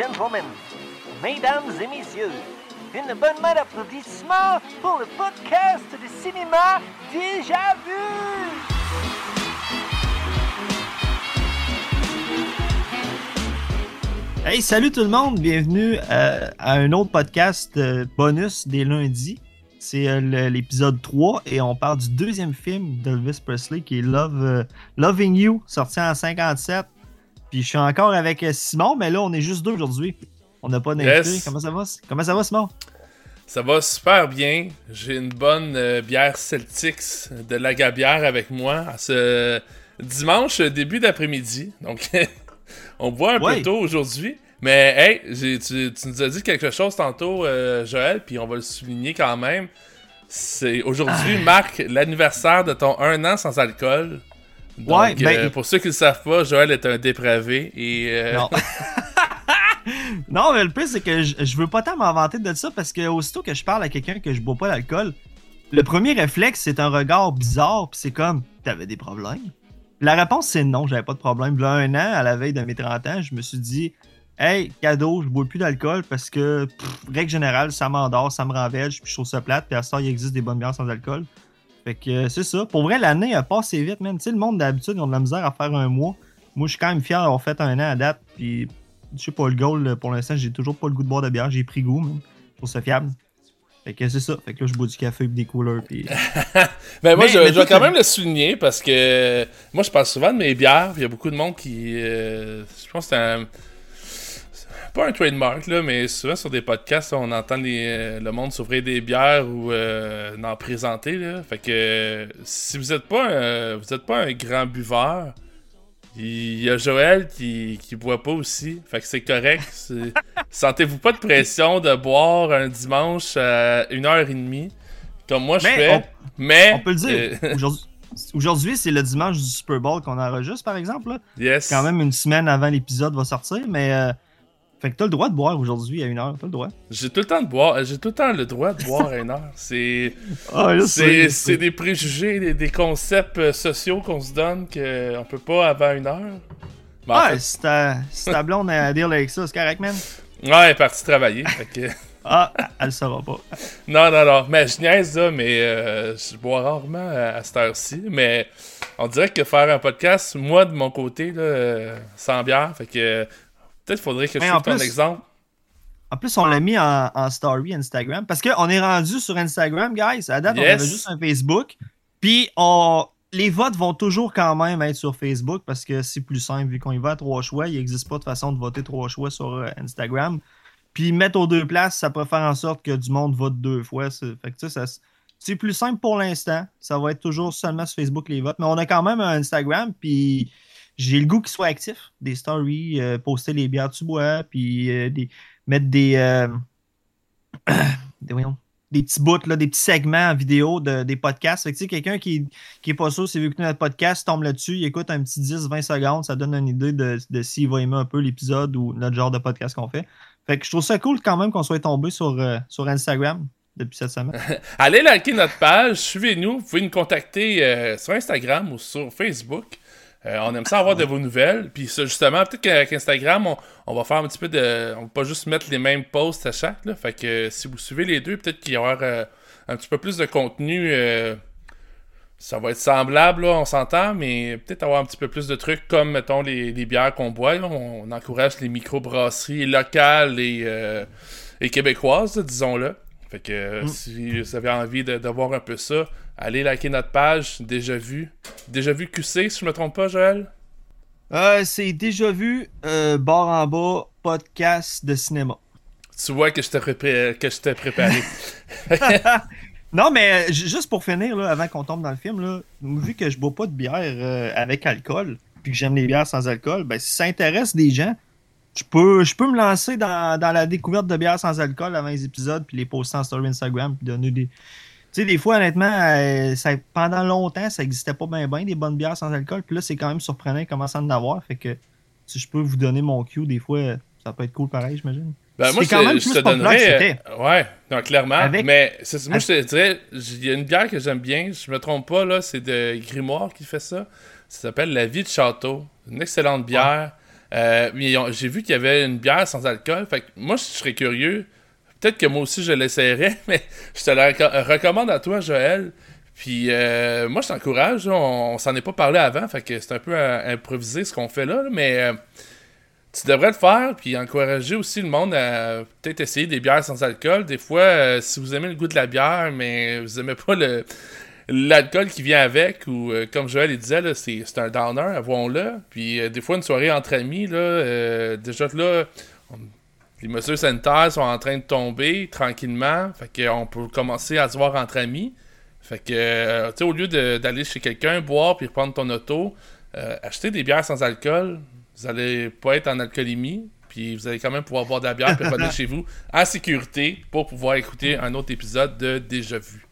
gentlemen, mesdames et messieurs, une bonne main d'applaudissements pour le podcast de cinéma Déjà Vu! Hey, salut tout le monde, bienvenue euh, à un autre podcast euh, bonus des lundis. C'est euh, l'épisode 3 et on parle du deuxième film d'Elvis Presley qui est Love, Loving You, sorti en 57. Puis je suis encore avec euh, Simon, mais là on est juste deux aujourd'hui. On n'a pas d'invité. Yes. Comment ça va? Comment ça va Simon? Ça va super bien. J'ai une bonne euh, bière Celtics de la Gabière avec moi ce dimanche euh, début d'après-midi. Donc, on boit un Ouais. peu tôt aujourd'hui. Mais hey, tu, tu nous as dit quelque chose tantôt, euh, Joël, puis on va le souligner quand même. C'est aujourd'hui Ah. marque l'anniversaire de ton un an sans alcool. Donc, Ouais, ben- euh, pour ceux qui ne le savent pas, Joël est un dépravé et euh, Non. non, mais le plus, c'est que je, je veux pas tant m'en vanter de ça parce que aussitôt que je parle à quelqu'un que je bois pas d'alcool, le premier réflexe, c'est un regard bizarre, puis c'est comme T'avais des problèmes? La réponse, c'est non, j'avais pas de problème. Là, un an, à la veille de mes 30 ans, je me suis dit Hey, cadeau, je bois plus d'alcool parce que, pff, règle générale, ça m'endort, ça me rend veg, puis je trouve ça plate, puis à ce temps, il existe des bonnes bières sans alcool. Fait que euh, c'est ça. Pour vrai, l'année a passé vite, man. Tu sais, le monde d'habitude, ils ont de la misère à faire un mois. Moi, je suis quand même fier d'avoir fait un an à date, puis je sais pas, le goal, pour l'instant, j'ai toujours pas le goût de boire de bière, j'ai pris goût, man. Je trouve ça fiable. Fait que c'est ça. Fait que là, je bois du café et des couleurs, puis... Ben moi, Mais- je, mais je vais quand t'as- même le souligner parce que euh, moi, je parle souvent de mes bières. Il y a beaucoup de monde qui. euh, je pense que c'est un. Pas un trademark, là, mais souvent sur des podcasts, on entend les, euh, le monde s'ouvrir des bières ou euh, en présenter. Là. Fait que si vous n'êtes pas, un- vous êtes pas un grand buveur, il y a Joël qui, qui boit pas aussi. Fait que c'est correct. Sentez-vous pas de pression de boire un dimanche à 1h30 comme moi je fais. mais On peut le dire. euh, Aujourd'hui- c'est le dimanche du Super Bowl qu'on enregistre, par exemple. Là. yes. Quand même une semaine avant l'épisode va sortir, mais... euh, Fait que t'as le droit de boire aujourd'hui à une heure, t'as le droit. J'ai tout le temps de boire, j'ai tout le temps le droit de boire à une heure. C'est Ah, c'est des préjugés, des, des concepts euh, sociaux qu'on se donne qu'on peut pas avant une heure. Ben, en Ouais, si ta, si ta blonde à dire avec ça, c'est correct, man. ouais, elle est partie travailler. fait que- Ah, elle le saura pas. non, non, non. Mais je niaise là, mais euh, je bois rarement à, à cette heure-ci. Mais on dirait que faire un podcast, moi de mon côté, là, euh, sans bière, fait que peut-être faudrait que je suive ton exemple. En plus, on l'a mis en, en story Instagram. Parce qu'on est rendu sur Instagram, guys. À date, on avait juste un Facebook. Puis, on... les votes vont toujours quand même être sur Facebook parce que c'est plus simple. Vu qu'on y va à trois choix, il n'existe pas de façon de voter trois choix sur euh, Instagram. Puis, mettre aux deux places, ça peut faire en sorte que du monde vote deux fois. Fait que, ça, c'est plus simple pour l'instant. Ça va être toujours seulement sur Facebook les votes. Mais on a quand même un Instagram. Puis, j'ai le goût qu'il soit actif. Des stories, euh, poster les bières que tu bois. Puis, euh, des mettre des, euh, des, petits bouts, là, des petits segments en vidéo de, des podcasts. Fait que, tu sais, quelqu'un qui, qui est pas sûr s'il veut écouter notre podcast, tombe là-dessus, il écoute un petit 10-20 secondes, ça donne une idée de, de s'il va aimer un peu l'épisode ou notre genre de podcast qu'on fait. Fait que je trouve ça cool quand même qu'on soit tombé sur, sur Instagram depuis cette semaine. Allez liker notre page, suivez-nous, vous pouvez nous contacter sur Instagram ou sur Facebook. Euh, on aime ça avoir de vos nouvelles. Puis justement, peut-être qu'avec Instagram, on, va faire un petit peu de. On va pas juste mettre les mêmes posts à chaque. Fait que euh, si vous suivez les deux, peut-être qu'il y aura euh, un petit peu plus de contenu. ça va être semblable, on s'entend, mais peut-être avoir un petit peu plus de trucs comme, mettons, les, bières qu'on boit. On, encourage les microbrasseries locales et, et québécoises, disons-le. Fait que euh, si vous avez envie de, de voir un peu ça, allez liker notre page, déjà vu. Déjà vu QC, si je me trompe pas, Joël? Euh, c'est déjà vu, euh, barre en bas, podcast de cinéma. Tu vois que je t'ai préparé. Non, mais euh, ju- juste pour finir, là, avant qu'on tombe dans le film, là, vu que je bois pas de bière euh, avec alcool, puis que j'aime les bières sans alcool, ben, si ça intéresse des gens, je peux, je peux me lancer dans, dans la découverte de bières sans alcool avant les épisodes, puis les poster en story Instagram, puis donner des. Tu sais, des fois, honnêtement, euh, ça, pendant longtemps, ça existait pas bien, bien des bonnes bières sans alcool, puis là, c'est quand même surprenant comment ça en avoir, fait que si je peux vous donner mon cue, des fois, ça peut être cool pareil, j'imagine. Ben, moi, quand je, même je plus te populaire que donnerais. euh, ouais, non, clairement. Avec- Mais moi, je te dirais, il y a une bière que j'aime bien, je me trompe pas, là, c'est de Grimoire qui fait ça. Ça s'appelle La Vie de Château. Une excellente bière Euh, mais j'ai vu qu'il y avait une bière sans alcool. Fait que moi, je serais curieux. Peut-être que moi aussi, je l'essayerais, mais je te la recommande à toi, Joël. Puis euh, moi, je t'encourage. On, s'en est pas parlé avant, fait que c'est un peu improvisé ce qu'on fait là, mais euh, tu devrais le faire, puis encourager aussi le monde à peut-être essayer des bières sans alcool. Des fois, si vous aimez le goût de la bière, mais vous aimez pas le l'alcool qui vient avec, ou euh, comme Joël il disait, c'est un downer, avouons-le. Puis euh, des fois, une soirée entre amis, là, euh, déjà là, les mesures sanitaires sont en train de tomber tranquillement. Fait qu'on peut commencer à se voir entre amis. Fait que, tu sais, au lieu d'aller chez quelqu'un, boire puis reprendre ton auto, acheter des bières sans alcool, vous allez pas être en alcoolémie. Puis vous allez quand même pouvoir boire de la bière et revenir chez vous en sécurité pour pouvoir écouter un autre épisode de Déjà Vu.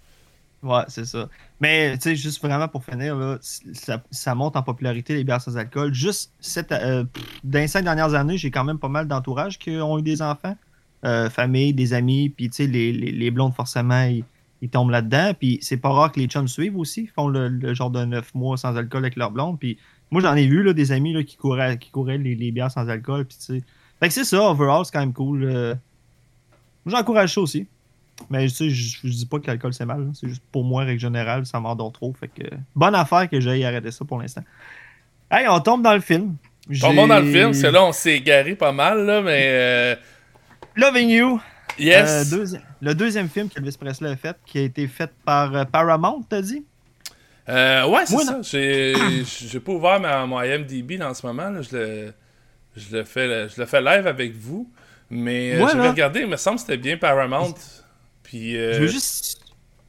Ouais, c'est ça. Mais, tu sais, juste vraiment pour finir, là, ça, monte en popularité, les bières sans alcool. Juste, cette, euh, dans les cinq dernières années, j'ai quand même pas mal d'entourage qui ont eu des enfants. Euh, famille, des amis, puis, tu sais, les, les, blondes, forcément, ils, tombent là-dedans. Puis, c'est pas rare que les chums suivent aussi, font le, genre de neuf mois sans alcool avec leurs blondes. Puis, moi, j'en ai vu, là, des amis là, qui couraient, qui couraient les, les bières sans alcool. Puis, tu sais. Fait que c'est ça, overall, c'est quand même cool. Euh. J'encourage ça aussi. Mais tu sais, je, dis pas que l'alcool c'est mal. C'est juste pour moi, règle générale, ça m'endort trop. Fait que bonne affaire que j'aille arrêter ça pour l'instant. Hey, on tombe dans le film. Tombons dans le film, c'est là on s'est égaré pas mal, là, mais. Euh... Loving You. Yes. Euh, le deuxième film qu'Elvis Presley a fait, qui a été fait par euh, Paramount, t'as dit? Euh, ouais, c'est ça. J'ai pas ouvert ma, mon IMDb en ce moment. Là. Je, le, je, le fais, je le fais live avec vous. Mais je vais regarder, il me semble que c'était bien Paramount. Puis, euh, Je veux juste.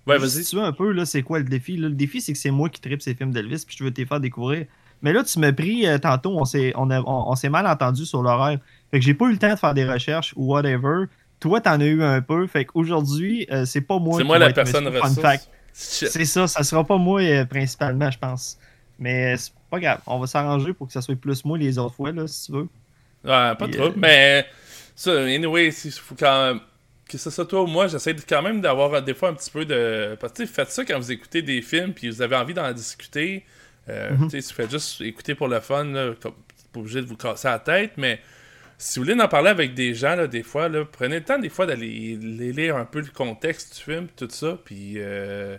Ouais, vas-y. Tu veux un peu, là, c'est quoi le défi? le défi, c'est que c'est moi qui tripe ces films d'Elvis, puis je veux te les faire découvrir. Mais là, tu m'as pris euh, tantôt, on s'est on, on, mal entendu sur l'horaire. Fait que j'ai pas eu le temps de faire des recherches ou whatever. Toi, t'en as eu un peu. Fait qu'aujourd'hui, euh, c'est pas moi C'est moi la personne ressource. C'est ça, ça sera pas moi principalement, je pense. Mais c'est pas grave. On va s'arranger pour que ça soit plus moi les autres fois, là, si tu veux. Ouais, pas trop. Mais ça, anyway, il faut quand même que ce soit toi ou moi, j'essaie quand même d'avoir euh, des fois un petit peu de. Parce que faites ça quand vous écoutez des films puis vous avez envie d'en discuter. Euh, mm -hmm. Tu faites juste écouter pour le fun, là, pas obligé de vous casser la tête, mais si vous voulez en parler avec des gens, là, des fois, là, prenez le temps des fois d'aller lire un peu le contexte du film, tout ça, puis euh,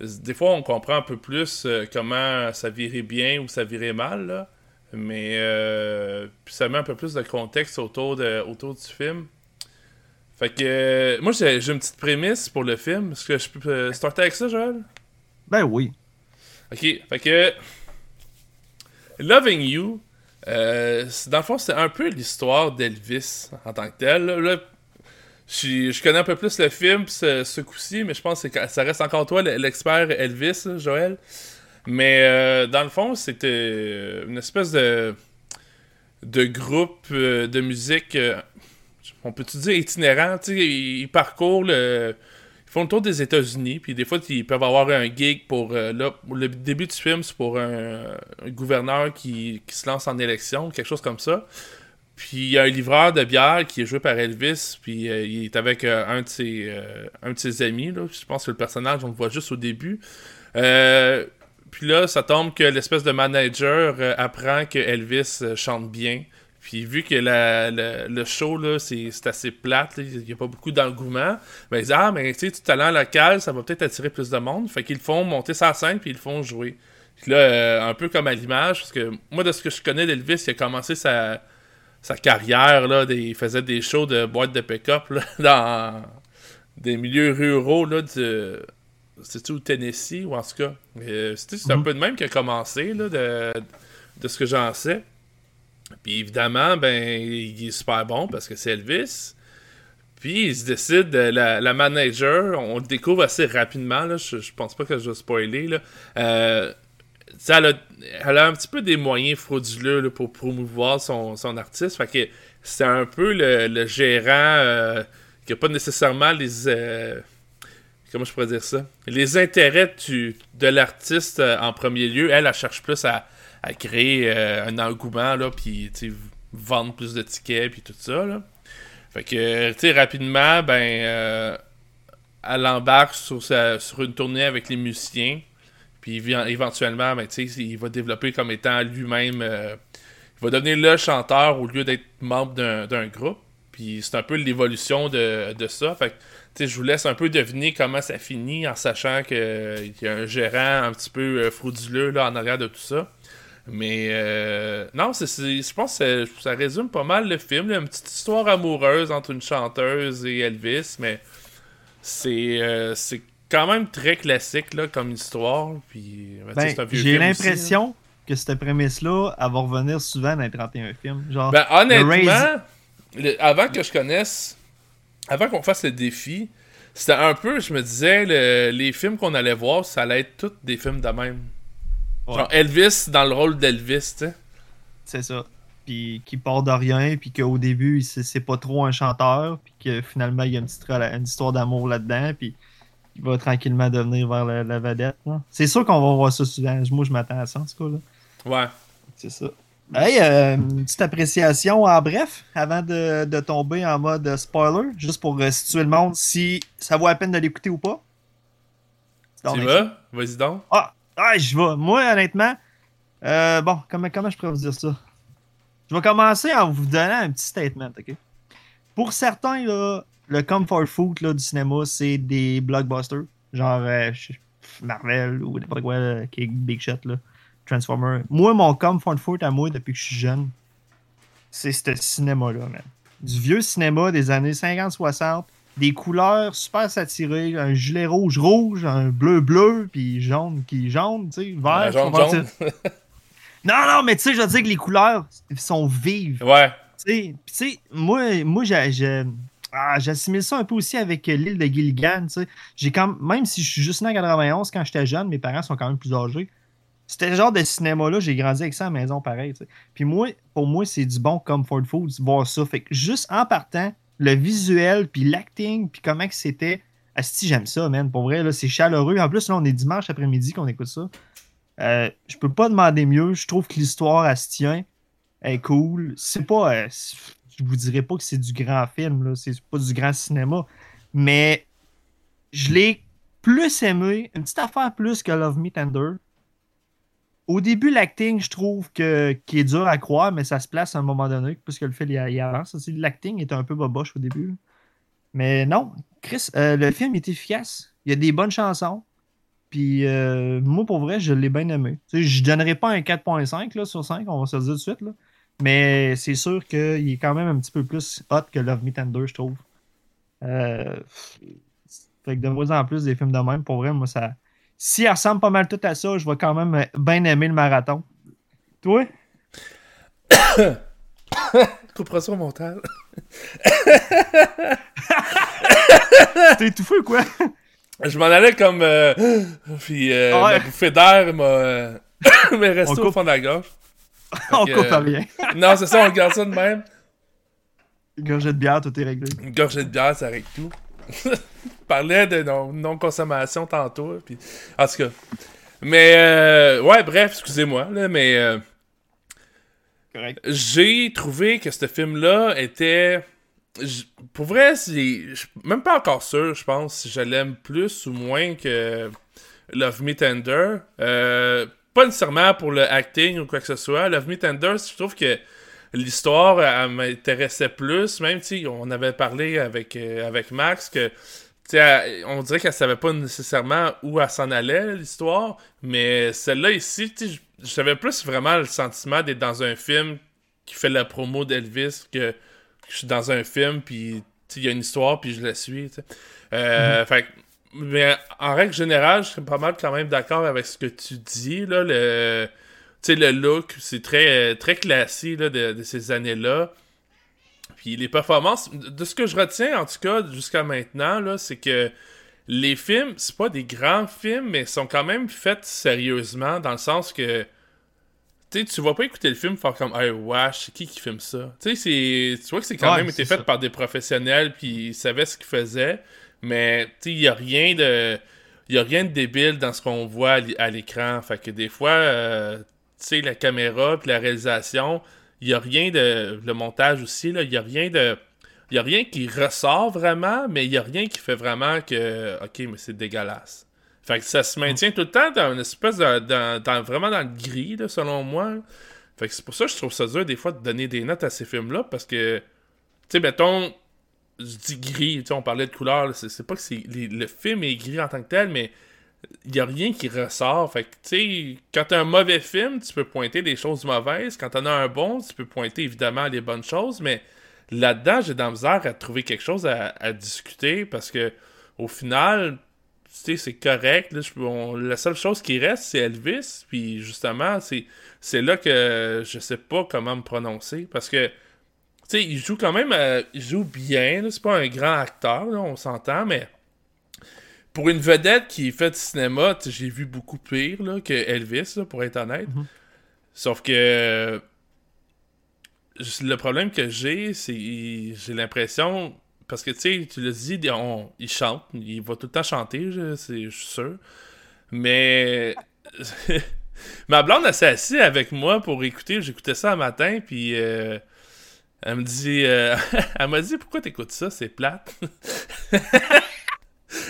des fois on comprend un peu plus euh, comment ça virait bien ou ça virait mal, là, mais puis ça met un peu plus de contexte autour, de, autour du film. Fait que euh, moi j'ai une petite prémisse pour le film. Est-ce que je peux euh, starter avec ça, Joël? Ben oui. Ok, fait que Loving You, euh, dans le fond, c'est un peu l'histoire d'Elvis en tant que tel. Là, je, connais un peu plus le film ce, ce coup-ci, mais je pense que ça reste encore toi l'expert Elvis, Joël. Mais dans le fond, c'était une espèce de, de groupe de musique on peut-tu dire itinérant, tu sais, ils, parcourent le, ils font le tour des États-Unis, puis des fois ils peuvent avoir un gig pour euh, le début du film, c'est pour un, gouverneur qui, se lance en élection, quelque chose comme ça. Puis il y a un livreur de bière qui est joué par Elvis, puis euh, il est avec euh, un, de ses, amis, je pense que le personnage, on le voit juste au début. puis là, ça tombe que l'espèce de manager apprend que Elvis chante bien. Puis vu que le show, là, c'est, assez plate, il n'y a pas beaucoup d'engouement, ben ils disent Ah, mais tu sais, tu talent local, ça va peut-être attirer plus de monde. Fait qu'ils font monter sa scène, puis ils le font jouer. Puis là, euh, un peu comme à l'image, parce que moi, de ce que je connais d'Elvis, il a commencé sa, sa carrière, là, il faisait des shows de boîtes de pick-up dans des milieux ruraux là, de. C'est-tu au Tennessee, ou en tout cas. Euh, c'est un mhm. peu de même qu'il a commencé, là, de, de ce que j'en sais. Puis évidemment, ben, il est super bon parce que c'est Elvis. Puis il se décide, la, la, manager, on le découvre assez rapidement, là, je, pense pas que je vais spoiler. Là. Euh, elle, a, elle, a, un petit peu des moyens frauduleux pour promouvoir son, son, artiste. Fait que c'est un peu le, gérant euh, qui n'a pas nécessairement les. Euh, comment je pourrais dire ça? Les intérêts de l'artiste en premier lieu. Elle, elle cherche plus à à créer euh, un engouement, là, puis vendre plus de tickets, puis tout ça. Là. Fait que, rapidement, ben, euh, elle embarque sur, sur une tournée avec les musiciens. Puis éventuellement, ben, il va développer comme étant lui-même. Euh, va devenir le chanteur au lieu d'être membre d'un groupe. Puis c'est un peu l'évolution de, de ça. Fait que, je vous laisse un peu deviner comment ça finit en sachant qu'il y a un gérant un petit peu euh, frauduleux là, en arrière de tout ça. Mais euh, non, c'est, c'est- je pense que ça, ça résume pas mal le film. là. Une petite histoire amoureuse entre une chanteuse et Elvis, mais c'est, euh, c'est quand même très classique là, comme histoire. Puis, ben, tu sais, Ben, c'est un vieux j'ai film aussi, là. l'impression que cette prémisse-là, elle va revenir souvent dans les 31 films. Genre, Ben, honnêtement, le- avant que je connaisse, avant qu'on fasse le défi, c'était un peu, je me disais, le- les films qu'on allait voir, ça allait être tous des films de même. Ouais. Genre Elvis dans le rôle d'Elvis, tu sais. c'est ça. Puis qui part de rien, puis qu'au début, c'est pas trop un chanteur, puis que finalement, il y a une, petite une histoire d'amour là-dedans, puis il va tranquillement devenir vers la, la vedette. C'est sûr qu'on va voir ça souvent. Moi, je m'attends à ça, en tout cas. là. Ouais. C'est ça. Hey, euh, une petite appréciation en bref, avant de, de tomber en mode spoiler, juste pour euh, situer le monde, si ça vaut la peine de l'écouter ou pas. Tu vas? Vas-y donc. Ah, ah je vais. Moi, honnêtement, euh, bon, comment, comment je pourrais vous dire ça? Je vais commencer en vous donnant un petit statement, ok? Pour certains, là, le comfort food là, du cinéma, c'est des blockbusters, genre euh, Marvel ou n'importe quoi, là, Big Shot, là, Transformer. Moi, mon comfort food à moi, depuis que je suis jeune, c'est ce cinéma-là, man. Du vieux cinéma des années 50-60, des couleurs super satirées, un gilet rouge-rouge, un bleu-bleu, puis jaune qui jaune, tu sais, vert. Ouais, jaune, comment jaune. dire. Non, non, mais tu sais, je veux dire que les couleurs sont vives. Ouais. Tu sais, Puis tu sais, moi, moi j'ai- ah, j'assimile ça un peu aussi avec euh, l'île de Gilligan. tu sais. J'ai quand même si je suis juste né en 91 quand j'étais jeune, mes parents sont quand même plus âgés. C'était le genre de cinéma-là, j'ai grandi avec ça à la maison pareil. Puis moi, pour moi, c'est du bon comfort food, voir ça. Fait que juste en partant, le visuel, puis l'acting, puis comment que c'était. Asti, j'aime ça, man. Pour vrai, là, c'est chaleureux. En plus, là, on est dimanche après-midi qu'on écoute ça. Euh, je peux pas demander mieux. Je trouve que l'histoire, elle est cool. C'est pas. euh, je vous dirais pas que c'est du grand film, là. C'est pas du grand cinéma. Mais je l'ai plus aimé. Une petite affaire plus que Love Me Tender. Au début, l'acting, je trouve que est dur à croire, mais ça se place à un moment donné, puisque le film il. L'acting était un peu boboche au début. Mais non, Chris, euh, le film est efficace. Il y a des bonnes chansons. Puis euh, moi, pour vrai, je l'ai bien aimé. Je donnerai pas un 4.5 là, sur 5, on va se le dire tout de suite. Mais c'est sûr qu'il est quand même un petit peu plus hot que Love Me Tender, je trouve. Euh, fait que de moins en plus des films de même, pour vrai, moi, ça. Si elle ressemble pas mal tout à ça, je vais quand même bien aimer le marathon. Toi? Coupera ça au montage. T'es étouffé ou quoi? Je m'en allais comme. euh, Puis euh, Ouais. ma bouffée d'air m'a. euh, au fond de la gorge. on coupe euh, rien. Non, c'est ça, on garde ça de même. Une gorgée de bière, tout est réglé. Une gorgée de bière, ça règle tout. Je parlais de non- non-consommation tantôt. Puis... En tout cas. Mais, euh, ouais, bref, excusez-moi, là, mais euh, j'ai trouvé que ce film-là était. j- Pour vrai, je suis Même pas encore sûr, je pense, si je l'aime plus ou moins que Love Me Tender. Euh, pas nécessairement pour le acting ou quoi que ce soit. Love Me Tender, je trouve que l'histoire elle m'intéressait plus. Même, tu on avait parlé avec, euh, avec Max que. tu on dirait qu'elle savait pas nécessairement où elle s'en allait, l'histoire. Mais celle-là ici, tu sais, j'avais plus vraiment le sentiment d'être dans un film qui fait la promo d'Elvis que je suis dans un film, puis tu sais, il y a une histoire, puis je la suis. tu sais. Euh, fait que- mais en règle générale, je serais pas mal quand même d'accord avec ce que tu dis. Là, le, sais, le look, c'est très, très classique là, de, de ces années-là. Puis les performances, de ce que je retiens en tout cas jusqu'à maintenant, là, c'est que les films, c'est pas des grands films, mais sont quand même faits sérieusement, dans le sens que tu tu vas pas écouter le film faire comme Hey, wesh, c'est qui qui filme ça? Tu sais, c'est- tu vois que c'est quand Ouais, même été fait ça. par des professionnels, puis ils savaient ce qu'ils faisaient, mais tu il y a rien de. Il a rien de débile dans ce qu'on voit à l'é- à l'écran. Fait que des fois, euh, tu la caméra puis la réalisation, il y a rien de. Le montage aussi, il y a rien de. Il y a rien qui ressort vraiment, mais il y a rien qui fait vraiment que. Ok, mais c'est dégueulasse. Fait que ça se maintient tout le temps dans une espèce de. dans- vraiment dans le gris, selon moi. Fait que c'est pour ça que je trouve ça dur des fois de donner des notes à ces films-là, parce que, tu sais, mettons, je dis gris, on parlait de couleur, c'est pas que c'est le film est gris en tant que tel, mais il y a rien qui ressort. Fait que, tu sais, quand t'as un mauvais film, tu peux pointer des choses mauvaises. Quand t'en as un bon, tu peux pointer évidemment les bonnes choses, mais là-dedans, j'ai dans la misère à trouver quelque chose à, discuter parce que, au final, tu sais, c'est correct. la seule chose qui reste, c'est Elvis. Puis justement, c'est là que je sais pas comment me prononcer parce que tu sais, il joue quand même, euh, il joue bien, c'est pas un grand acteur, on s'entend, mais pour une vedette qui fait du cinéma, j'ai vu beaucoup pire que Elvis, pour être honnête. Mhm. Sauf que le problème que j'ai, c'est j'ai l'impression parce que tu sais, tu le dis, il chante, il va tout le temps chanter, je, suis sûr. Mais ma blonde elle s'est assise avec moi pour écouter, j'écoutais ça un matin, puis euh, elle me dit, euh, elle m'a dit pourquoi t'écoutes ça, c'est plate.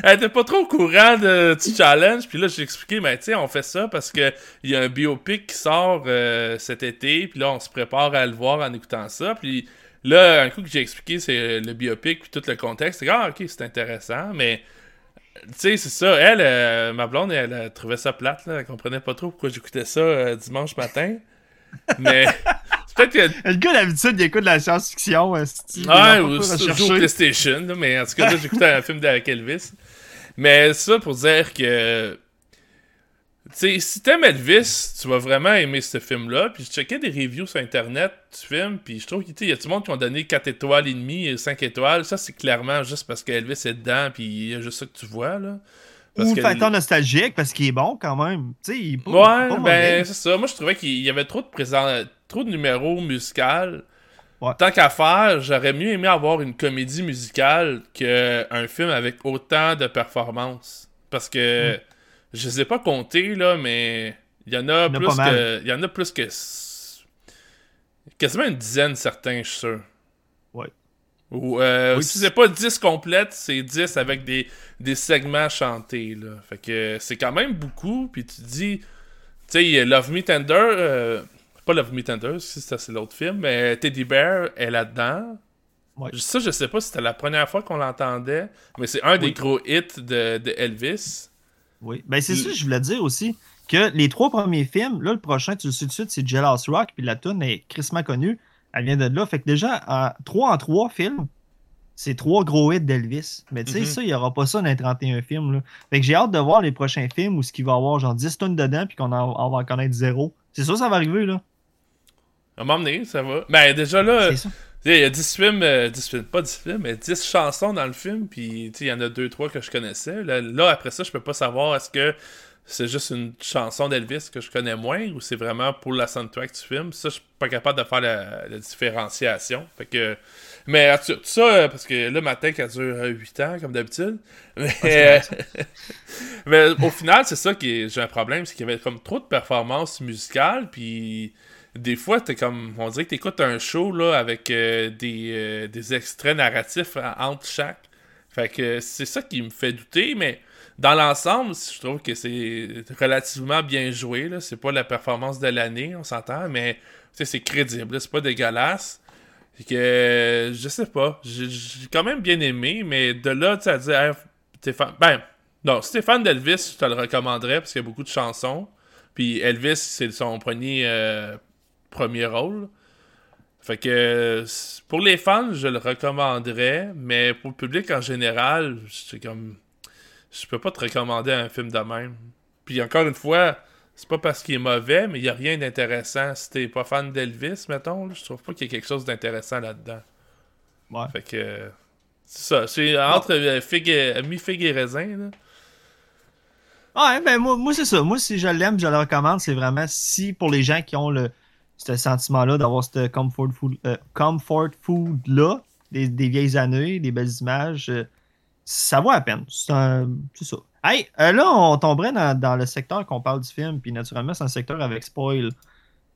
elle était pas trop au courant de, du challenge. Puis là, j'ai expliqué, mais tu sais, on fait ça parce que il y a un biopic qui sort euh, cet été. Puis là, on se prépare à le voir en écoutant ça. Puis là, un coup que j'ai expliqué, c'est le biopic puis tout le contexte. C'est ah, ok, c'est intéressant. Mais tu sais, c'est ça. Elle, euh, ma blonde, elle, trouvait ça plate. Elle comprenait pas trop pourquoi j'écoutais ça dimanche matin. Mais Le gars, d'habitude, il écoute de la science-fiction. Ouais, ou sur PlayStation. mais en tout cas, là, j'écoutais un film d'Elvis. Elvis. Mais ça pour dire que. Tu sais, si t'aimes Elvis, tu vas vraiment aimer ce film-là. Puis je checkais des reviews sur Internet du film, puis je trouve qu'il y a tout le monde qui ont donné 4 étoiles et demi et 5 étoiles. Ça, c'est clairement juste parce qu'Elvis est dedans, puis il y a juste ça que tu vois, là. Parce Ou que... facteur nostalgique, parce qu'il est bon quand même. Tu sais, il est pas, Ouais, ben, c'est ça. Moi, je trouvais qu'il y avait trop de présent trop de numéros musicaux. Tant qu'à faire, j'aurais mieux aimé avoir une comédie musicale qu'un film avec autant de performances. Parce que hmm. je ne sais pas compter, là, mais il y en a, plus que. Il y en a plus que. Quasiment une dizaine, certains, je suis sûr. Ou euh, si c'est pas 10 complètes, c'est 10 avec des, des segments chantés. Là. Fait que c'est quand même beaucoup. Puis tu dis, tu sais, Love Me Tender, euh, pas Love Me Tender, c'est l'autre film, mais Teddy Bear est là-dedans. Ça, je sais pas si c'était la première fois qu'on l'entendait, mais c'est un des gros hits de, Elvis. Oui, ben c'est ça je voulais dire aussi, que les trois premiers films, là, le prochain, tu le sais tout de suite, c'est Jealous Rock, puis la tune est crissement connue, elle vient de là. Fait que déjà, en, trois en trois films, c'est trois gros hits d'Elvis. Mais tu sais, mhm. ça, il n'y aura pas ça dans les 31 films. Là. Fait que j'ai hâte de voir les prochains films où ce qu'il va y avoir genre 10 tonnes dedans, puis qu'on va en connaître zéro. C'est ça, ça va arriver, là. À m'emmener, ça va. Ben, déjà là, il y a 10 films, euh, films, pas 10 films, mais 10 chansons dans le film, puis il y en a 2-3 que je connaissais. Là, après ça, je peux pas savoir est-ce que c'est juste une chanson d'Elvis que je connais moins ou c'est vraiment pour la soundtrack du film? Ça, je suis pas capable de faire la, différenciation. Fait que. Mais tout ça, euh, parce que là, ma tech, elle dure 8 ans, comme d'habitude. Mais, ah, mais au final, c'est ça que j'ai un problème, c'est qu'il y avait comme trop de performances musicales, puis des fois, t'es comme. On dirait que t'écoutes un show là, avec euh, euh, des, extraits narratifs entre chaque. Fait que c'est ça qui me fait douter, mais dans l'ensemble, je trouve que c'est relativement bien joué. C'est pas la performance de l'année, on s'entend, mais c'est crédible, c'est pas dégueulasse. Que je sais pas. J'ai quand même bien aimé, mais de là, tu as dit fan. Ben, non, si t'es fan d'Elvis, je te le recommanderais parce qu'il y a beaucoup de chansons. Puis Elvis, c'est son premier euh, premier rôle. Fait que pour les fans, je le recommanderais, mais pour le public en général, c'est comme je peux pas te recommander un film de même. Puis encore une fois, c'est pas parce qu'il est mauvais, mais il y a rien d'intéressant. Si t'es pas fan d'Elvis, mettons, je trouve pas qu'il y ait quelque chose d'intéressant là-dedans. Ouais. Fait que c'est ça, c'est entre euh, figue et, mi-figue et raisin là. Ouais, ben moi, moi c'est ça. Moi, si je l'aime, je le recommande. C'est vraiment si pour les gens qui ont le, ce sentiment-là d'avoir ce comfort food, euh, comfort food là, des, vieilles années, des belles images, euh, ça vaut la peine. C'est ça. Hey, euh, là, on tomberait dans, le secteur qu'on parle du film, puis naturellement, c'est un secteur avec spoil.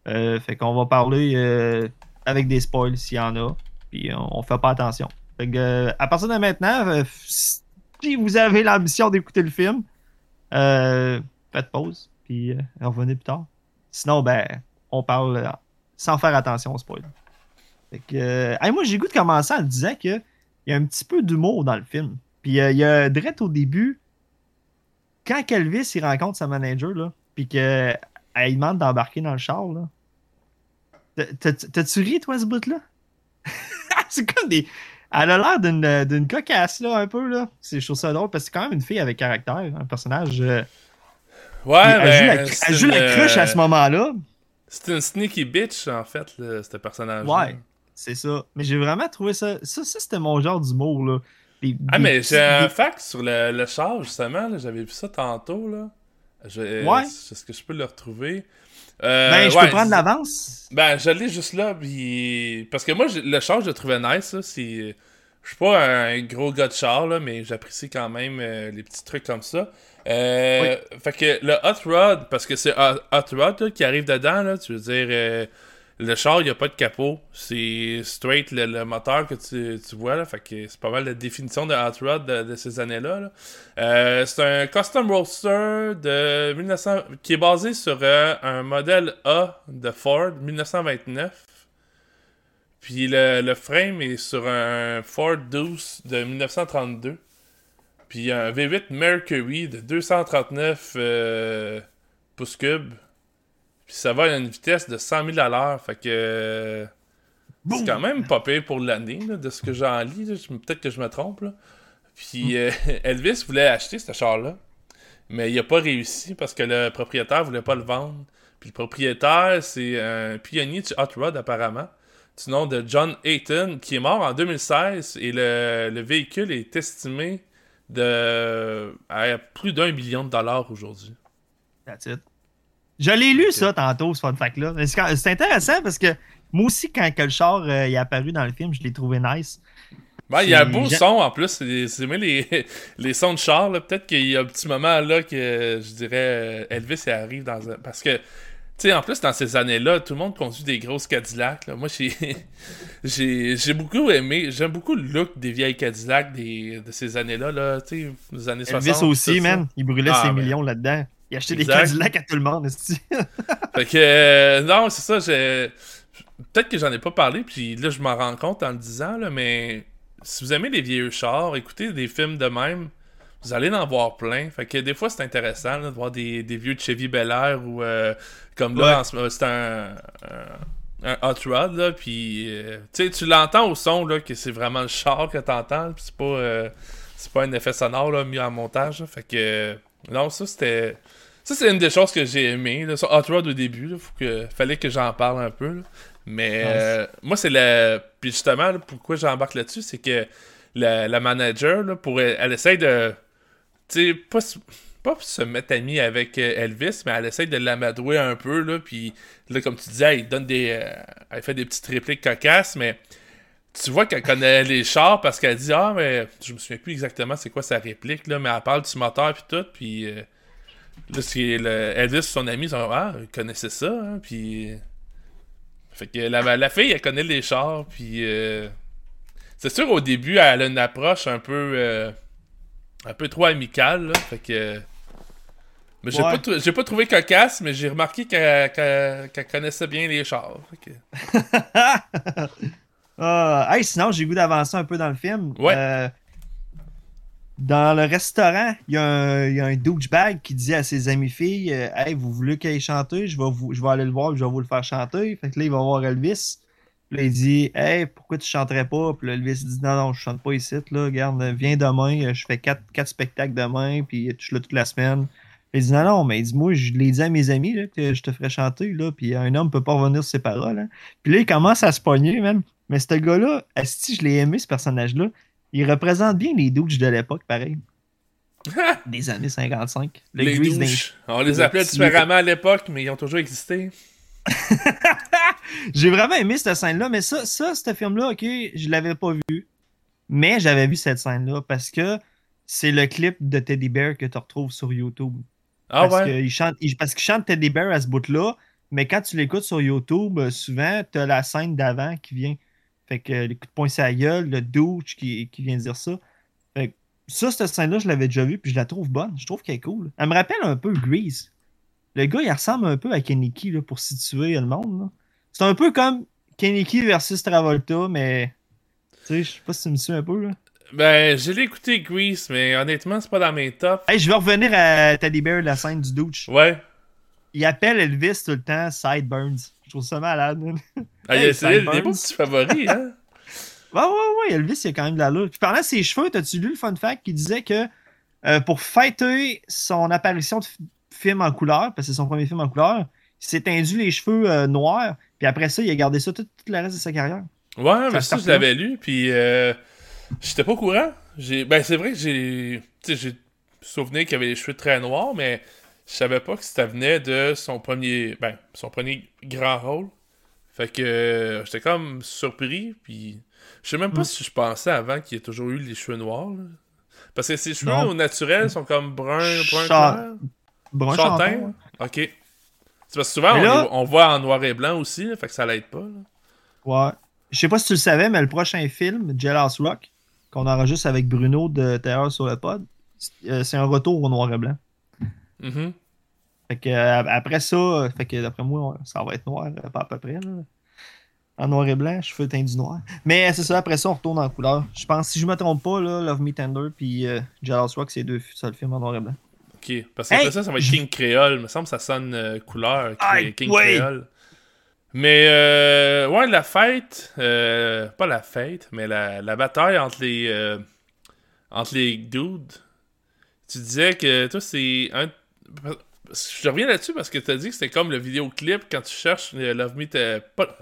fait qu'on va parler avec des spoils s'il y en a, puis on, fait pas attention. Fait que, à partir de maintenant, si vous avez l'ambition d'écouter le film, faites pause, puis revenez plus tard. Sinon, ben, on parle sans faire attention au spoil. Fait que, euh, hey, moi, j'ai goût de commencer en disant qu'il y a un petit peu d'humour dans le film. Puis euh, il y a Drette au début, quand Elvis il rencontre sa manager, là, puis qu'elle demande d'embarquer dans le char, là. T'as-tu ri, toi, ce bout-là? c'est comme des. Elle a l'air d'une, d'une cocasse, là, un peu, là. C'est, je trouve ça drôle parce que c'est quand même une fille avec caractère, un personnage. Euh, ouais, elle, ben, joue, la, elle joue la cruche à ce moment-là. C'est une sneaky bitch, en fait, là, ce personnage. Ouais, c'est ça. Mais j'ai vraiment trouvé ça. Ça, ça c'était mon genre d'humour, là. Des, ah, mais j'ai un fact sur le, le char, justement. Là, j'avais vu ça tantôt, là. Je, ouais. Est-ce que je peux le retrouver? Euh, ben, je peux prendre l'avance. Ben, je l'ai juste là. Puis... Parce que moi, le char, je le trouvais nice. Là. Je suis pas un gros gars de char, là, mais j'apprécie quand même euh, les petits trucs comme ça. Euh, Fait que le Hot Rod, parce que c'est Hot Rod qui arrive dedans, là, tu veux dire, le char, il n'y a pas de capot. C'est straight le, moteur que tu, tu vois. Là, c'est pas mal la définition de Hot Rod de, ces années-là. Euh, c'est un custom roadster de 1900, qui est basé sur euh, un modèle A de Ford 1929. Puis le, frame est sur un Ford Deuce de 1932. Puis un V8 Mercury de 239 euh, pouces cubes puis ça va à une vitesse de 100 000 à l'heure. Fait que. C'est quand même pas pire pour l'année, de ce que j'en lis. Peut-être que je me trompe. Là. Puis hmm. euh, Elvis voulait acheter ce char-là. Mais il a pas réussi parce que le propriétaire voulait pas le vendre. Puis le propriétaire, c'est un pionnier de Hot Rod, apparemment. Du nom de John Ayton, qui est mort en 2016. Et le, le véhicule est estimé de à plus d'un million de dollars aujourd'hui. That's it. Je l'ai lu, ça, tantôt, ce fun fact-là. C'est intéressant parce que moi aussi, quand le char euh, est apparu dans le film, je l'ai trouvé nice. Ben, il y a un beau son en plus. C'est les, les sons de char. Peut-être qu'il y a un petit moment là que je dirais euh, Elvis arrive dans un. Parce que, tu sais, en plus, dans ces années-là, tout le monde conduit des grosses Cadillacs. Moi, j'ai beaucoup aimé. J'aime beaucoup le look des vieilles Cadillacs des, de ces années-là. Là, des années Elvis 60. Elvis aussi, man. Il brûlait ah, ses ben. millions là-dedans. Il achetait des Cadillacs à tout le monde, Fait que, euh, non, c'est ça, j'ai... Peut-être que j'en ai pas parlé, puis là, je m'en rends compte en le disant, là, mais si vous aimez les vieux chars, écoutez des films de même, vous allez en voir plein. Fait que des fois, c'est intéressant de voir des, des, vieux Chevy Bel Air ou euh, comme là, c'est un, un, Hot Rod, là, puis euh, tu l'entends au son, là, que c'est vraiment le char que t'entends, puis c'est pas, c'est pas un effet sonore, là, mis en montage, fait que... non, ça, c'était... Ça, c'est une des choses que j'ai aimé. Là, sur Hot Rod au début, il que, fallait que j'en parle un peu. Mais euh, moi, c'est le. Puis justement, pourquoi j'embarque là-dessus, c'est que la, manager, là, pour, elle, essaie de. Tu sais, pas, pas se mettre amie avec euh, Elvis, mais elle essaie de l'amadouer un peu. Là, puis là, comme tu disais, elle donne des. Euh, elle fait des petites répliques cocasses, mais tu vois qu'elle connaît les chars parce qu'elle dit Ah, mais je me souviens plus exactement c'est quoi sa réplique, là, mais elle parle du moteur puis tout, puis Là, c'est le, Elvis, son ami, sont, ah, il connaissait ça, hein, puis. Fait que la, la, fille, elle connaît les chars, puis. Euh, c'est sûr, au début, elle a une approche un peu. Euh, un peu trop amicale, là, fait que. Mais j'ai pas, pas, trouvé cocasse, mais j'ai remarqué qu'elle connaissait bien les chars. Fait que... uh, hey, sinon, j'ai goût d'avancer un peu dans le film. Ouais. Euh, dans le restaurant, il y, a un, y a un douchebag qui dit à ses amis filles euh, Hey, vous voulez qu'il chante Je vais, je vais aller le voir je vais vous le faire chanter. Fait que là, il va voir Elvis. Puis là, il dit Hey, pourquoi tu chanterais pas? Puis là, Elvis dit Non, non, je chante pas ici. Là, regarde, viens demain. Je fais quatre, quatre spectacles demain. Puis tu suis là toute la semaine. il dit Non, non, mais il dit Moi, je l'ai dit à mes amis que je te ferais chanter. Là, puis un homme peut pas revenir sur ses paroles. Hein. Puis là, il commence à se pogner, même. Mais ce gars-là, si je l'ai aimé, ce personnage-là. Il représente bien les douches de l'époque, pareil. des années 55. les douches. On les appelait différemment à l'époque, mais ils ont toujours existé. J'ai vraiment aimé cette scène-là, mais ça, ça ce film-là, ok, je l'avais pas vu. Mais j'avais vu cette scène-là parce que c'est le clip de Teddy Bear que tu retrouves sur YouTube. Ah parce ouais? il chante, parce qu'il chante Teddy Bear à ce bout-là, mais quand tu l'écoutes sur YouTube, souvent, tu as la scène d'avant qui vient. Fait que les coups de poing la gueule, le douche qui, qui vient dire ça. Fait que ça, cette scène-là, je l'avais déjà vue, puis je la trouve bonne. Je trouve qu'elle est cool. Elle me rappelle un peu Grease. Le gars, il ressemble un peu à Keniki là, pour situer le monde. C'est un peu comme Keniki versus Travolta, mais. Tu sais, je sais pas si tu me suis un peu, là. Ben, j'ai écouté Grease, mais honnêtement, c'est pas dans mes tops. Hey, je vais revenir à Teddy Bear, la scène du douche. Ouais. Il appelle Elvis tout le temps Sideburns. Je trouve ça malade. Ah, Hey, c'est des beaux petits favoris, hein? Ouais, ouais, ouais, Elvis, il a quand même de la look. Puis parlant de ses cheveux, t'as-tu lu le fun fact qui disait que euh, pour fêter son apparition de film en couleur, parce que c'est son premier film en couleur, il s'est tendu les cheveux euh, noirs, puis après ça, il a gardé ça tout, tout le reste de sa carrière. Ouais, mais Ça je l'avais lu, puis euh, j'étais pas au courant. Ben, c'est vrai que j'ai, tu sais, j'ai souvenir qu'il avait les cheveux très noirs, mais je savais pas que ça venait de son premier, ben, son premier grand rôle. Fait que euh, j'étais comme surpris, puis je sais même pas Mm. si je pensais avant qu'il ait toujours eu les cheveux noirs. là. Parce que ses cheveux Non. au naturel sont comme brun, brun Cha-. Brun chantin, ouais. Ok. C'est parce que souvent, on, voit en noir et blanc aussi, là, fait que ça l'aide pas. Ouais. Je sais pas si tu le savais, mais le prochain film, Jailhouse Rock, qu'on enregistre avec Bruno de Terreur sur le pod, c'est euh, c'est un retour au noir et blanc. Mhm. Fait que euh, après ça, euh, fait que d'après moi, ça va être noir, euh, pas à peu près. Là. En noir et blanc, cheveux teints du noir. Mais c'est ça, après ça, on retourne en couleur. Je pense, si je me trompe pas, là, Love Me Tender puis euh, Rock, c'est deux seuls films en noir et blanc. Ok, parce Hey, ça, ça va être je- King Créole. Il me semble que ça sonne euh, couleur, Cré- King ouais. Créole. Mais, euh, ouais, la fête, euh, pas la fête, mais la, la bataille entre les, euh, entre les dudes. Tu disais que toi, c'est un. Je reviens là-dessus parce que tu as dit que c'était comme le vidéoclip quand tu cherches Love Me Tender.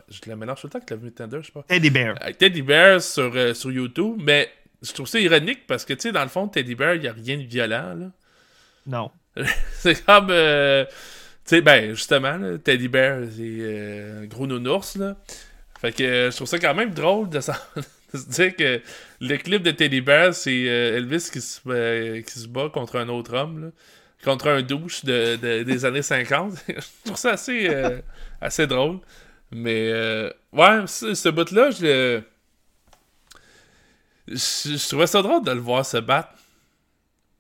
Je le mélange tout le temps avec Love Me Tender, je sais pas. Teddy Bear. Teddy Bear sur, euh, sur YouTube, mais je trouve ça ironique parce que, tu sais, dans le fond, Teddy Bear, il n'y a rien de violent, là. Non. C'est comme. euh, tu sais, ben, justement, là, Teddy Bear, c'est euh, gros nounours, là. Fait que euh, je trouve ça quand même drôle de, de se dire que le clip de Teddy Bear, c'est Elvis qui se, qui se bat contre un autre homme, là. Contre un douche de, de- des années 50. je trouve ça assez, euh, assez drôle. Mais, euh, ouais, ce, ce bout-là, je. Je, je trouvais ça drôle de le voir se battre.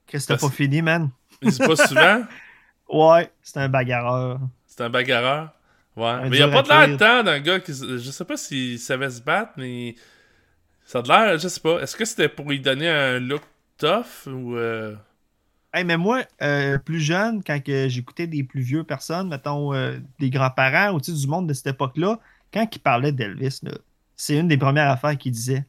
Qu'est-ce que t'as pas fini, man? Se bat souvent. Ouais, c'est un bagarreur. C'est un bagarreur. Ouais. Un mais il a pas de l'air tant d'un gars qui. Je sais pas s'il savait se battre, mais. Ça a de l'air, je sais pas. Est-ce que c'était pour lui donner un look tough ou. euh, Hey, mais moi, euh, plus jeune, quand j'écoutais des plus vieux personnes, mettons euh, des grands-parents ou tu du monde de cette époque-là, quand ils parlaient d'Elvis, c'est une des premières affaires qu'ils disaient.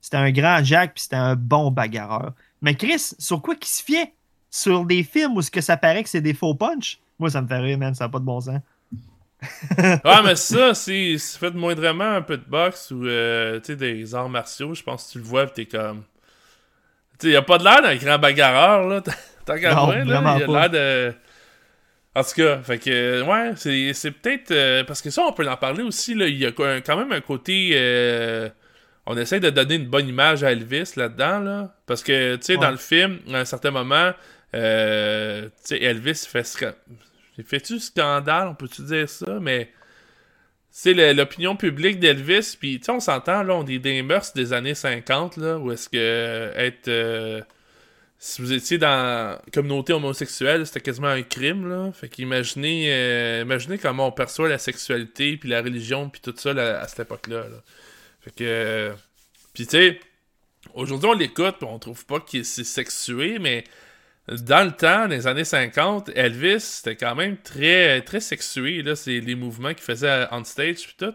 C'était un grand Jack puis c'était un bon bagarreur. Mais Chris, sur quoi qu'il se fiait Sur des films où ce que ça paraît que c'est des faux punch? Moi, ça me fait rire, man, ça n'a pas de bon sens. Ah, mais ça, c'est c'est fait moindrement un peu de boxe ou euh, tu des arts martiaux. Je pense que tu le vois, pis t'es comme. Tu il a pas de l'air d'un grand bagarreur, là. Tant qu'à Non, moi, là. Il a l'air de. En tout cas, fait que, ouais, c'est c'est peut-être. euh, parce que ça, on peut en parler aussi, là. Il y a quand même un côté. euh, on essaie de donner une bonne image à Elvis là-dedans, là. Parce que, tu sais, Ouais. dans le film, à un certain moment, euh, tu sais, Elvis fait. il Fait-tu scandale, on peut-tu dire ça, mais. C'est l'opinion publique d'Elvis, puis tu sais, on s'entend, là, on est des mœurs des années 50, là, où est-ce que être. Si vous étiez dans la communauté homosexuelle, c'était quasiment un crime, là. Fait qu'imaginez euh, imaginez comment on perçoit la sexualité, puis la religion, puis tout ça là, à cette époque-là. là. Fait que. euh, Puis tu sais, aujourd'hui on l'écoute, puis on trouve pas qu'il s'est sexué, mais dans le temps, dans les années 50, Elvis, c'était quand même très, très sexué, là. C'est les mouvements qu'il faisait on stage, puis tout.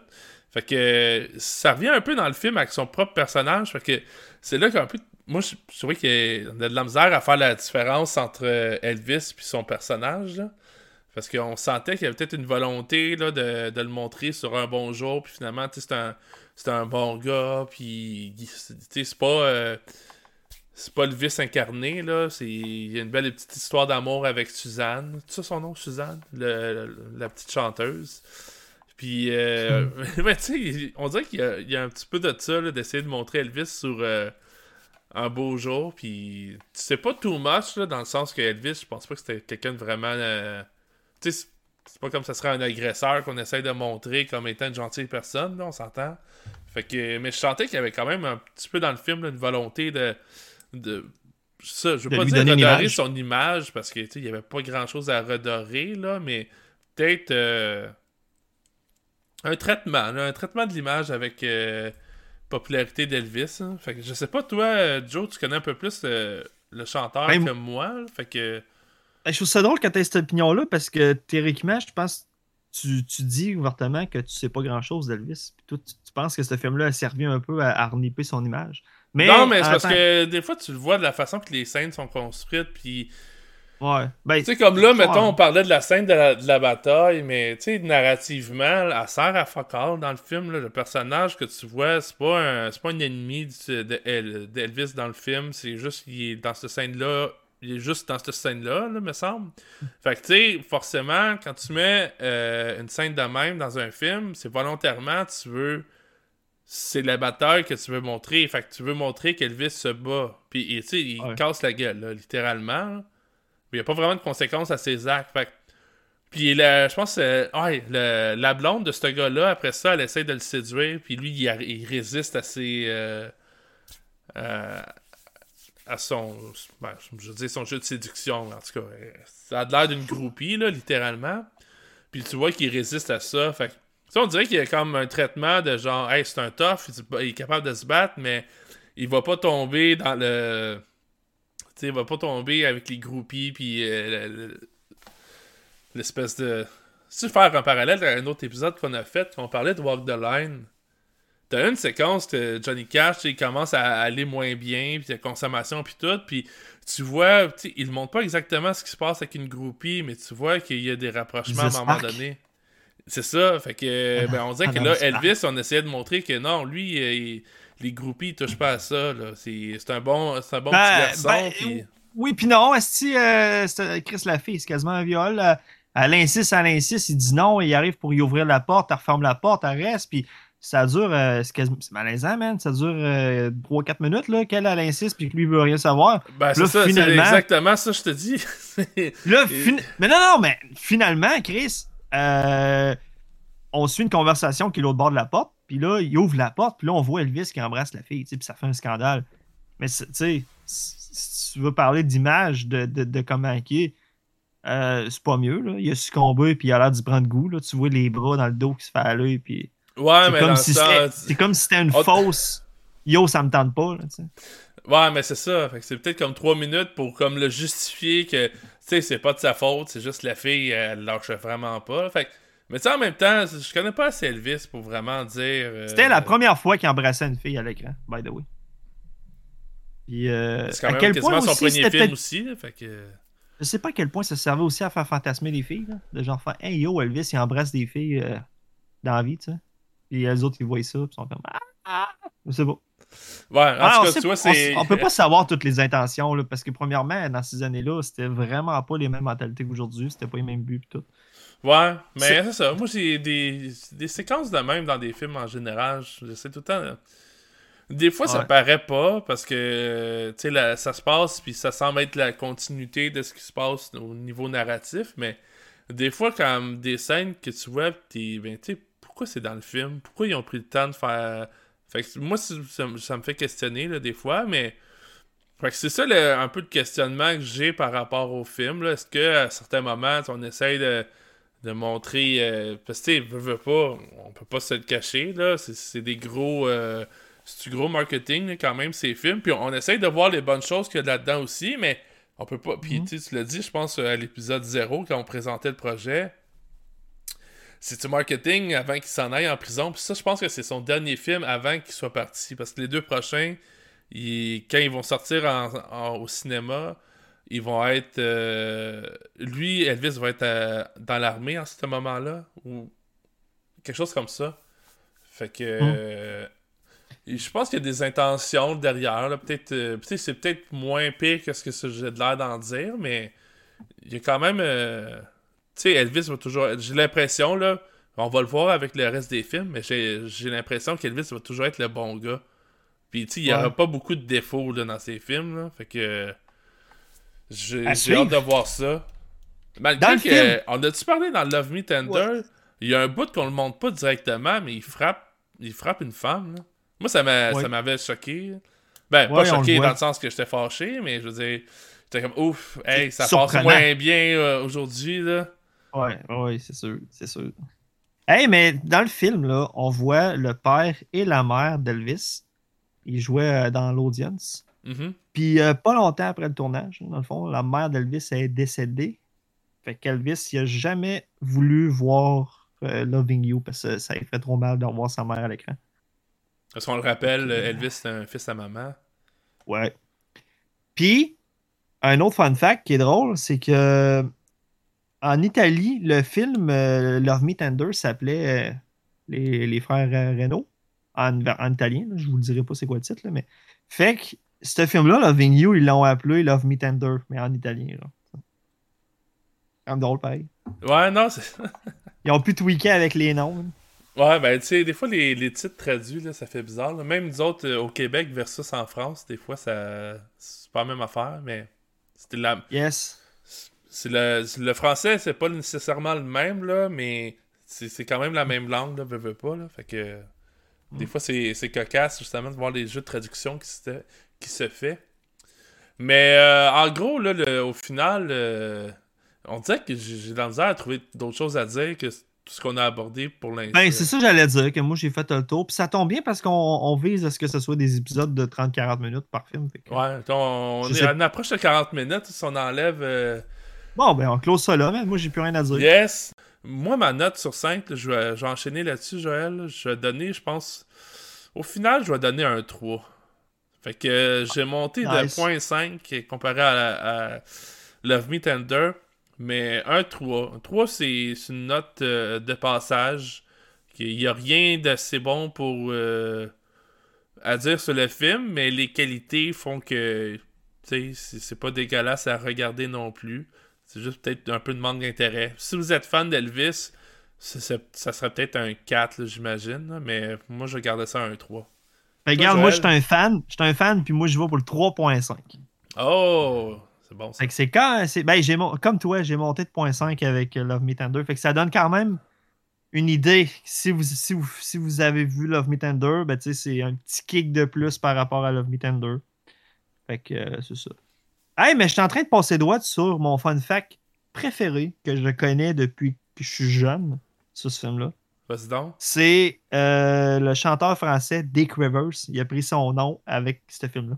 Fait que ça revient un peu dans le film avec son propre personnage. Fait que c'est là qu'un peu. Moi, je je trouvais qu'il y a de la misère à faire la différence entre euh, Elvis et son personnage. là. Parce qu'on sentait qu'il y avait peut-être une volonté là, de, de le montrer sur un bon jour. Puis finalement, tu sais, c'est un, un bon gars. Puis, tu sais, c'est pas. euh, c'est pas le vice incarné, là. Il y a une belle petite histoire d'amour avec Suzanne. C'est ça son nom, Suzanne? Le- le- la petite chanteuse. Puis, euh, mais tu sais, on dirait qu'il y y a un petit peu de ça, d'essayer de montrer Elvis sur euh, un beau jour. Puis, sais pas too much, là, dans le sens que Elvis, je pense pas que c'était quelqu'un de vraiment. euh, tu sais, c'est- c'est pas comme ça serait un agresseur qu'on essaye de montrer comme étant une gentille personne, là, on s'entend. Fait que, mais je sentais qu'il y avait quand même un petit peu dans le film là, une volonté de. de ça, je veux De pas dire redorer son image parce que tu sais, il y avait pas grand chose à redorer, là, mais peut-être. euh, un traitement, là, un traitement de l'image avec euh, popularité d'Elvis. hein. Fait que je sais pas, toi, euh, Joe, tu connais un peu plus euh, le chanteur Ben, que moi. Fait que. Ben, je trouve ça drôle quand tu as cette opinion-là parce que théoriquement, je pense tu, tu dis ouvertement que tu sais pas grand-chose d'Elvis. Puis toi, tu, tu penses que ce film-là a servi un peu à, à reniper son image. Mais, non, mais c'est parce que des fois, tu le vois de la façon que les scènes sont construites. Puis, Ouais. Ben, tu sais, comme là, ouais. mettons, on parlait de la scène de la, de la bataille, mais tu sais, narrativement, elle sert à fuck all dans le film. là. Le personnage que tu vois, c'est pas un, c'est pas un ennemi de d'Elvis dans le film. C'est juste qu'il est dans cette scène-là. Il est juste dans cette scène-là, là, me semble. Fait que, tu sais, forcément, quand tu mets euh, une scène de même dans un film, c'est volontairement, tu veux. C'est la bataille que tu veux montrer. Fait que tu veux montrer qu'Elvis se bat. Puis, tu sais, il Ouais. casse la gueule, là, littéralement. Il n'y a pas vraiment de conséquences à ses actes. Puis, je pense que ouais, le- la blonde de ce gars-là, après ça, elle essaie de le séduire. Puis lui, il, résiste à ses. euh, euh, à son. ben, je veux dire, son jeu de séduction. En tout cas, Euh, ça a l'air d'une groupie, là, littéralement. Puis tu vois qu'il résiste à ça. Fait sais, on dirait qu'il y a comme un traitement de genre, hey, c'est un tough, il est capable de se battre, mais il va pas tomber dans le. Tu va pas tomber avec les groupies, puis euh, le- le- l'espèce de. Si je faire un parallèle à un autre épisode qu'on a fait, qu'on parlait de Walk the Line, t'as une séquence que Johnny Cash, tu il commence à aller moins bien, puis la consommation, puis tout, puis tu vois, tu il montre pas exactement ce qui se passe avec une groupie, mais tu vois qu'il y a des rapprochements à un moment donné. C'est ça, fait que, ben, on dirait Ah que là. Elvis, on essayait de montrer que non, lui, il- les groupies, ils touchent pas à ça. C'est un bon, un bon Ben, petit garçon, ben, puis- Oui, puis non, est-ce euh, c'est- Chris l'a fait, c'est quasiment un viol. euh, Elle insiste, elle insiste, il dit non, il arrive pour y ouvrir la porte, elle referme la porte, elle reste, puis ça dure, euh, c'est malaisant, man, ça dure 3-4 minutes, là, qu'elle, elle insiste, puis que lui, il veut rien savoir. Ben, c'est ça, finalement- exactement ça, je te dis. Là, fin- mais non, non, mais finalement, Chris, euh, on suit une conversation qui est l'autre bord de la porte, puis là, il ouvre la porte, puis là, on voit Elvis qui embrasse la fille, tu sais, puis ça fait un scandale. Mais, tu sais, si tu veux parler d'image de, de, de comment il est, euh, c'est pas mieux, là. Il a succombé, puis il a l'air d'y prendre goût, là. Tu vois les bras dans le dos qui se fait l'œil, puis ouais, mais comme, si c'est comme si c'était une fausse « Yo, ça me tente pas », là. Ouais, mais c'est ça. Fait que c'est peut-être comme trois minutes pour comme le justifier que, tu sais, c'est pas de sa faute, c'est juste la fille, elle lâche vraiment pas. Fait que, mais tu sais, en même temps, je connais pas assez Elvis pour vraiment dire. euh, C'était la première fois qu'il embrassait une fille à l'écran, by the way. Puis, euh, C'est quand à quel point son aussi, premier film aussi. là, fait que. Je sais pas à quel point ça servait aussi à faire fantasmer les filles, là, de genre faire Hey yo, Elvis, il embrasse des filles euh, dans la vie, tu sais. Puis les autres, ils voient ça, puis ils sont comme Ah, ah. Je sais pas. Ouais, en Ah, tout on, cas, tu vois, c'est. on peut pas savoir toutes les intentions, là, parce que premièrement, dans ces années-là, c'était vraiment pas les mêmes mentalités qu'aujourd'hui, c'était pas les mêmes buts, tout. Ouais, mais C'est- ça. Moi, j'ai des, des séquences de même dans des films en général. J'essaie tout le temps. de- Des fois, ça Ouais. paraît pas parce que tu sais, ça se passe puis ça semble être la continuité de ce qui se passe au niveau narratif, mais des fois, comme des scènes que tu vois, t'es, ben, tu sais, pourquoi c'est dans le film? Pourquoi ils ont pris le temps de faire? Fait que moi, ça, me- ça me fait questionner là, des fois, mais. Fait que c'est ça le- un peu de questionnement que j'ai par rapport au film. là. Est-ce que à certains moments, on essaye de de montrer euh, parce que tu sais pas on peut pas se le cacher là c'est, des gros euh, c'est du gros marketing là, quand même ces films puis on, essaye de voir les bonnes choses qu'il y a là-dedans aussi mais on peut pas puis Mhm. tu l'as dit je pense à l'épisode 0 quand on présentait le projet c'est du marketing avant qu'il s'en aille en prison puis ça je pense que c'est son dernier film avant qu'il soit parti parce que les deux prochains ils- quand ils vont sortir en- en- au cinéma ils vont être. euh, lui, Elvis va être euh, dans l'armée en ce moment-là, ou quelque chose comme ça. Fait que. euh, et je pense qu'il y a des intentions derrière. là. Peut-être, euh, c'est peut-être moins pire que ce que j'ai de l'air d'en dire, mais il y a quand même. euh, tu sais, Elvis va toujours. J'ai l'impression, là. On va le voir avec le reste des films, mais j'ai j'ai l'impression qu'Elvis va toujours être le bon gars. Puis, tu sais, il n'y aura pas beaucoup de défauts là, dans ces films, là. Fait que. J'ai hâte de voir ça. Malgré que. On a-tu parlé dans Love Me Tender? Il y a un bout qu'on le montre pas directement, mais il frappe, il frappe une femme. là. Moi, ça m'a- Ouais. ça m'avait choqué. Ben, Ouais, pas choqué dans le sens que j'étais fâché, mais je veux dire, j'étais comme ouf, hey, ça passe moins bien euh, aujourd'hui, là. Ouais, ouais, c'est sûr, c'est sûr. Hey, mais dans le film, là, on voit le père et la mère d'Elvis. Ils jouaient euh, dans l'audience. Mhm. Puis euh, pas longtemps après le tournage, dans le fond, la mère d'Elvis est décédée. Fait qu'Elvis, il a jamais voulu voir euh, Loving You parce que ça lui ferait trop mal de revoir sa mère à l'écran. Parce qu'on le rappelle, Elvis, c'est un fils à maman. Ouais. Puis, un autre fun fact qui est drôle, c'est que en Italie, le film euh, Love Me Tender s'appelait euh, les, les frères Renault en, en italien. là. je vous le dirai pas c'est quoi le titre, là, mais fait que ce film-là, Loving You, ils l'ont appelé Love Me Tender, mais en italien. Là. Comme drôle, pareil. Ouais, non, c'est. Ils ont pu tweaker avec les noms. là. Ouais, ben, tu sais, des fois, les, les titres traduits, là, ça fait bizarre. là. Même nous autres, euh, au Québec versus en France, des fois, ça. C'est pas la même affaire, mais. C'était la. Yes. C'est le, le français, c'est pas nécessairement le même, là, mais c'est c'est quand même la même langue, là, veux, veux pas, là. Fait que. Des fois, c'est c'est cocasse, justement, de voir les jeux de traduction qui se, qui se fait. Mais euh, en gros, là, le- au final, euh, on dirait que j'ai de la misère à trouver d'autres choses à dire que tout ce qu'on a abordé pour l'instant. Ben, c'est ça que j'allais dire, que moi j'ai fait le tour. Puis ça tombe bien parce qu'on on vise à ce que ce soit des épisodes de 30-40 minutes par film. que- Ouais, on, on est sais- à une approche de 40 minutes, si on enlève. euh, Bon, ben on close ça là, mais moi j'ai plus rien à dire. Yes! Moi, ma note sur 5, là, je, vais, je vais enchaîner là-dessus, Joël. Je vais donner, je pense. Au final, je vais donner un 3. Fait que euh, j'ai monté Nice. de 0.5 comparé à, à Love Me Tender. Mais un 3. Un 3, c'est une note euh, de passage. Il n'y a rien d'assez bon pour. euh, à dire sur le film, mais les qualités font que. C'est pas dégueulasse à regarder non plus. C'est juste peut-être un peu de manque d'intérêt. Si vous êtes fan d'Elvis, ça, serait peut-être un 4, là, j'imagine. Mais moi, je gardais ça un 3. Fait regarde, moi Joël? j'étais un fan, j'étais un fan, puis moi je vais pour le 3.5. Oh! C'est bon ça. Fait que c'est quand. c'est- Ben, j'ai comme toi, j'ai monté de 0.5 avec euh, Love Me Tender. Fait que ça donne quand même une idée. Si vous, si vous, si vous avez vu Love Me Tender, ben, tu sais, c'est un petit kick de plus par rapport à Love Me Tender. Fait que euh, c'est ça. Hey, mais je suis en train de passer droit sur mon fun fact préféré que je connais depuis que je suis jeune sur ce film-là. Vas-y donc. C'est euh, le chanteur français Dick Rivers. Il a pris son nom avec ce film-là.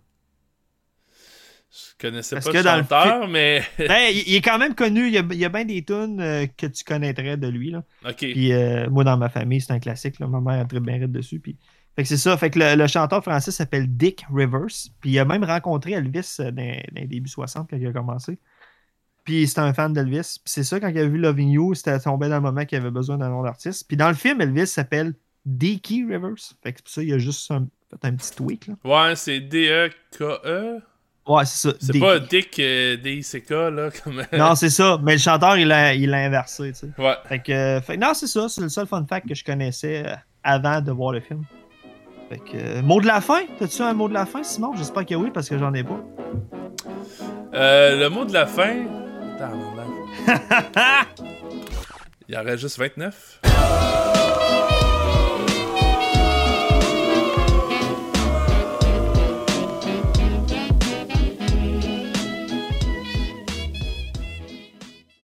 Je connaissais Parce pas que le dans le chanteur, mais. Ben, il, il est quand même connu. Il y a, il y a bien des tunes euh, que tu connaîtrais de lui. Là. Puis euh, moi, dans ma famille, c'est un classique. Là. Ma mère a très bien raide dessus. Puis... Fait que c'est ça. Fait que le, le chanteur français s'appelle Dick Rivers. Puis il a même rencontré Elvis dans, dans les débuts 60 quand il a commencé. Puis c'était un fan d'Elvis. Puis c'est ça, quand il a vu Loving You, c'était tombé dans le moment qu'il avait besoin d'un nom d'artiste. Puis dans le film, Elvis s'appelle Dickie Rivers. Fait que c'est pour ça il y a juste un, petit tweak. Là. Ouais, c'est D-E-K-E. Ouais, c'est ça. C'est pas Dick euh, D-I-C-K, là, comme. Non, c'est ça. Mais le chanteur, il l'a il inversé. tu sais. ouais. Fait que, euh, fait non, c'est ça. C'est le seul fun fact que je connaissais euh, avant de voir le film. Fait que, euh, mot de la fin? T'as-tu un mot de la fin, Simon? J'espère que oui, parce que j'en ai pas. Euh, le mot de la fin. Il y en reste juste 29.